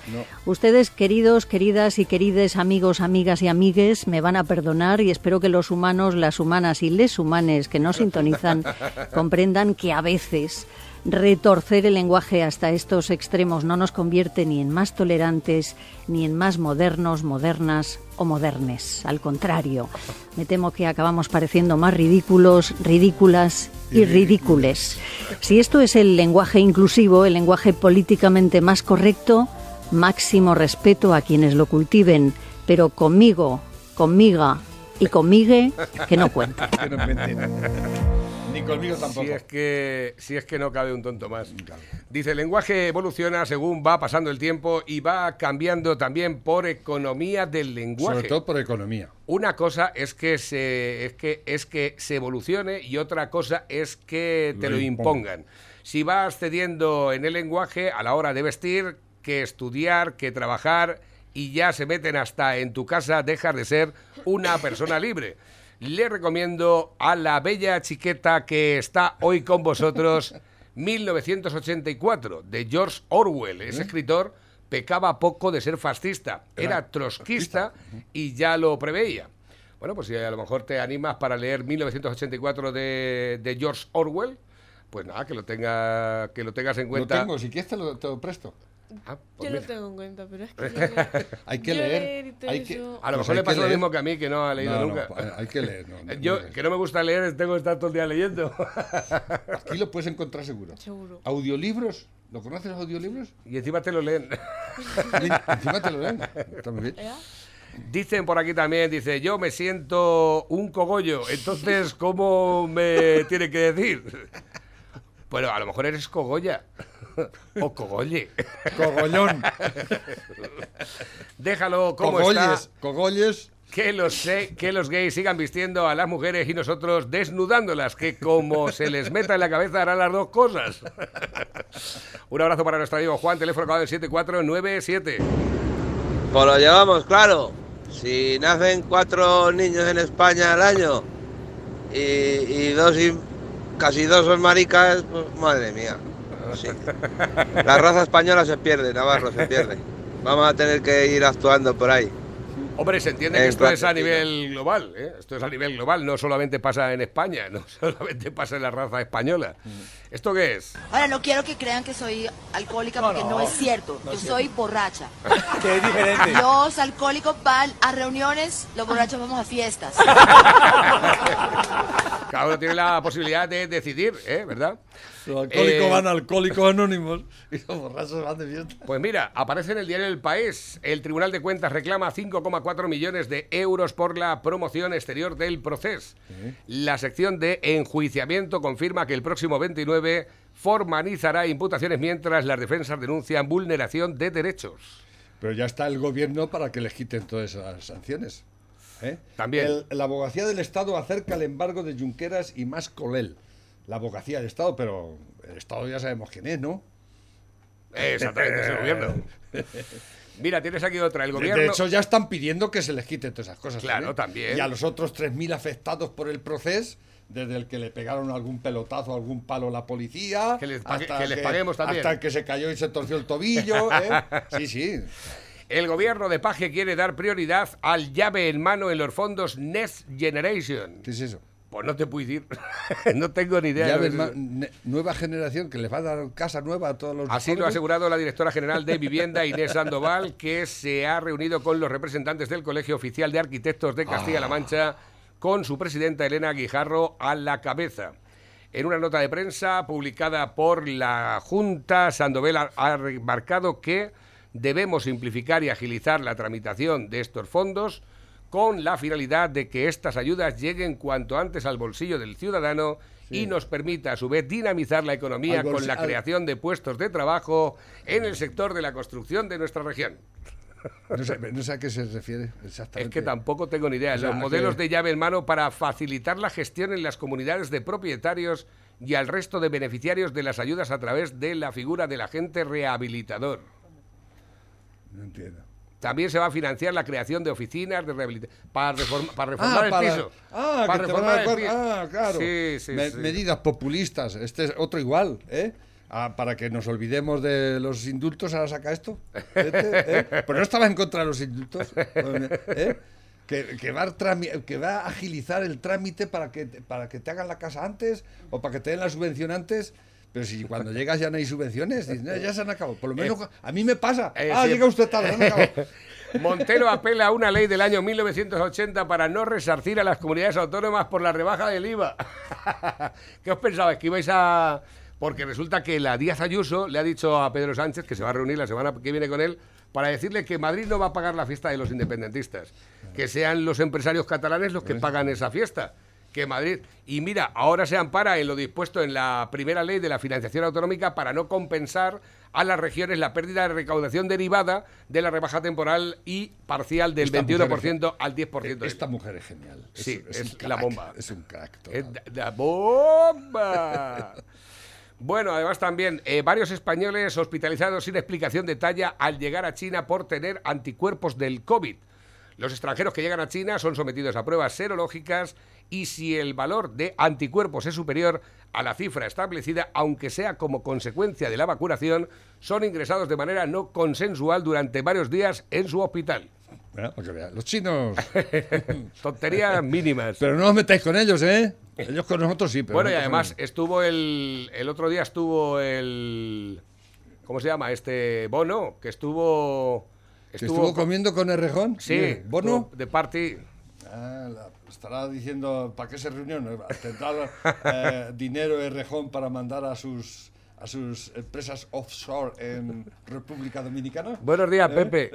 Ustedes, queridos, queridas y querides amigos, amigas y amigues, me van a perdonar y espero que los humanos, las humanas y les humanes que nos sintonizan comprendan que a veces retorcer el lenguaje hasta estos extremos no nos convierte ni en más tolerantes, ni en más modernos, modernas o modernes. Al contrario, me temo que acabamos pareciendo más ridículos, ridículas y ridícules. Si esto es el lenguaje inclusivo, el lenguaje políticamente más correcto, máximo respeto a quienes lo cultiven, pero conmigo, conmiga y conmigue, que no cuenta. conmigo tampoco. Si es, que, si es que no cabe un tonto más. Dice, el lenguaje evoluciona según va pasando el tiempo y va cambiando también por economía del lenguaje. Sobre todo por economía. Una cosa es que se es que es que se evolucione y otra cosa es que te Lo lo impongan. impongan. Si vas cediendo en el lenguaje a la hora de vestir, que estudiar, que trabajar y ya se meten hasta en tu casa, dejas de ser una persona libre. Le recomiendo a la bella chiqueta que está hoy con vosotros 1984 de George Orwell. Ese escritor pecaba poco de ser fascista. Era trotskista y ya lo preveía. Bueno, pues si a lo mejor te animas para leer 1984 de, de George Orwell, pues nada, que lo, tenga, que lo tengas en Lo cuenta. tengo, si quieres te lo, te lo presto. Ah, pues Yo lo mira. tengo en cuenta, pero es que. yo Hay que leer, y todo hay que- eso- A lo Pues mejor le pasa lo mismo que a mí, que no ha leído No, nunca. hay que leer, no, no, Yo, no. que no me gusta leer, tengo que estar todo el día leyendo. Aquí lo puedes encontrar seguro. Seguro. ¿Audiolibros? ¿Lo conoces los audiolibros? y encima te lo leen. Encima te lo leen. Está muy bien. Dicen por aquí también, dice, yo me siento un cogollo, entonces, ¿cómo me tiene que decir? Bueno, a lo mejor eres cogolla. O cogolle. Cogollón. Déjalo como Cogolles. está. Cogolles. Que los, que los gays sigan vistiendo a las mujeres y nosotros desnudándolas, que como se les meta en la cabeza harán las dos cosas. Un abrazo para nuestro amigo Juan, teléfono acabado en 7497. Pues lo llevamos, claro. Si nacen cuatro niños en España al año y, y dos y- casi dos son maricas, pues madre mía. Sí. La raza española se pierde, Navarro, se pierde. Vamos a tener que ir actuando por ahí. Hombre, se entiende En que esto es a nivel global, ¿eh? Esto es a nivel global, no solamente pasa en España, no solamente pasa en la raza española. ¿Esto qué es? Ahora, no quiero que crean que soy alcohólica porque no, es cierto. Yo soy borracha. Que es diferente. Los alcohólicos van a reuniones, los borrachos vamos a fiestas. Cada uno tiene la posibilidad de decidir, ¿eh? ¿Verdad? Los alcohólicos Eh, van a alcohólicos anónimos y los borrachos van de fiesta. Pues mira, aparece en el diario El País. El Tribunal de Cuentas reclama 5,4 millones de euros por la promoción exterior del proceso. La sección de enjuiciamiento confirma que el próximo 29 formalizará imputaciones mientras las defensas denuncian vulneración de derechos. Pero ya está el gobierno para que les quiten todas esas sanciones. ¿eh? También. El- la abogacía del Estado acerca el embargo de Junqueras y más Colel. La abogacía del Estado, pero el Estado ya sabemos quién es, ¿no? Exactamente, es el gobierno. Mira, tienes aquí otra. El gobierno. De hecho, ya están pidiendo que se les quiten todas esas cosas. Claro, también. Y a los otros 3.000 afectados por el proceso, desde el que le pegaron algún pelotazo, algún palo a la policía, Que les pague- hasta que les paguemos también. Hasta el que se cayó y se torció el tobillo. ¿eh? Sí, sí. El gobierno de Paje quiere dar prioridad al llave en mano en los fondos Next Generation. ¿Qué es eso? Pues no te puedo decir. no tengo ni idea. Ya de nueva generación que les va a dar casa nueva a todos los Así lo ha asegurado la directora general de Vivienda, Inés Sandoval, que se ha reunido con los representantes del Colegio Oficial de Arquitectos de Castilla-La Mancha, con su presidenta Elena Guijarro a la cabeza. En una nota de prensa publicada por la Junta, Sandoval ha- remarcado que debemos simplificar y agilizar la tramitación de estos fondos con la finalidad de que estas ayudas lleguen cuanto antes al bolsillo del ciudadano y nos permita a su vez dinamizar la economía con la creación de puestos de trabajo en el sector de la construcción de nuestra región. No sé, no sé a qué se refiere Es exactamente. que tampoco tengo ni idea. O sea, Los que- modelos de llave en mano para facilitar la gestión en las comunidades de propietarios y al resto de beneficiarios de las ayudas a través de la figura del agente rehabilitador. No entiendo. También se va a financiar la creación de oficinas de rehabilitación para, reform- para reformar Ah, el para- piso. Ah, para reformar el piso. Ah, claro. Sí, sí, Me- sí. Medidas populistas. Este es otro igual, ¿eh? Ah, para que nos olvidemos de los indultos, ahora saca esto. Este, ¿eh? Pero no estaba en contra de los indultos. ¿eh? Que, que va a que va a agilizar el trámite para que, para que te hagan la casa antes o para que te den la subvención antes. Pero si cuando llegas ya no hay subvenciones, dices, "No, ya se han acabado. Por lo menos a mí me pasa. Eh, ah, sí. llega usted tarde, se han acabado. Montero apela a una ley del año 1980 para no resarcir a las comunidades autónomas por la rebaja del IVA. ¿Qué os pensabais? ¿Que ibais a...? Porque resulta que la Díaz Ayuso le ha dicho a Pedro Sánchez, que se va a reunir la semana que viene con él, para decirle que Madrid no va a pagar la fiesta de los independentistas. Que sean los empresarios catalanes los que pagan esa fiesta. Que Madrid... Y mira, ahora se ampara en lo dispuesto en la primera ley de la financiación autonómica para no compensar a las regiones la pérdida de recaudación derivada de la rebaja temporal y parcial del Esta mujer 21% al 10%. del Esta mujer es genial. Es- Sí, es es, un la bomba. Es un crack. Es la bomba. Bueno, además también eh, varios españoles hospitalizados sin explicación de talla al llegar a China por tener anticuerpos del COVID. Los extranjeros que llegan a China son sometidos a pruebas serológicas y si el valor de anticuerpos es superior a la cifra establecida, aunque sea como consecuencia de la vacunación, son ingresados de manera no consensual durante varios días en su hospital. Bueno, para que vean. Los chinos. Tonterías mínimas. Pero no os metáis con ellos, ¿eh? Ellos con nosotros sí. Pero Bueno, y además no. estuvo el. El otro día estuvo el. ¿Cómo se llama? Este Bono, que estuvo. ¿Que estuvo comiendo con el rejón? Sí, Bien. ¿Bono? estuvo De party. Ah, la- estará diciendo, ¿para qué se reunió? ¿Tendrá eh, dinero de rejón para mandar a sus a sus empresas offshore en República Dominicana? Buenos días, ¿Eh? Pepe.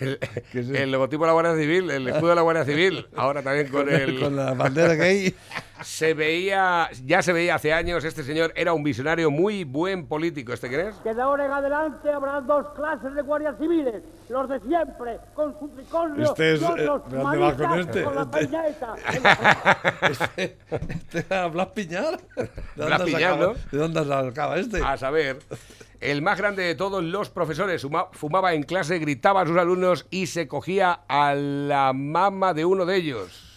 el, el logotipo de la Guardia Civil, el escudo de la Guardia Civil, ahora también con, el. con la bandera gay. Se veía, ya se veía hace años, este señor era un visionario muy buen político, ¿este crees? Que de ahora en adelante habrá dos clases de guardias civiles, los de siempre, con su tricornio, Este es, y otros eh, ¿dónde va con este? con la Este- pañeta. este, este era Blas Piñar. ¿De Blas dónde Piñar, ¿no? ¿De dónde sacaba este? A saber, el más grande de todos los profesores fuma- fumaba en clase, gritaba a sus alumnos y se cogía a la mamá de uno de ellos.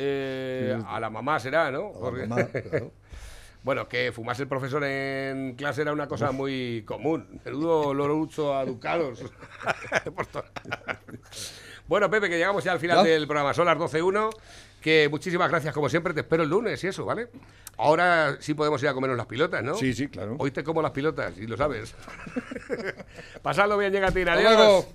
Eh, a la mamá será, ¿no? Porque- mamá, claro. bueno, que fumase el profesor en clase era una cosa muy común. Menudo lorucho a ducados. Bueno, Pepe, que llegamos ya al final del programa. Son las 12.01. Que muchísimas gracias, como siempre. Te espero el lunes y eso, ¿vale? Ahora sí podemos ir a comernos las pilotas, ¿no? Sí, sí, claro. Hoy te como las pilotas, y lo sabes. Pasadlo bien, llegatina. Hasta Adiós. luego.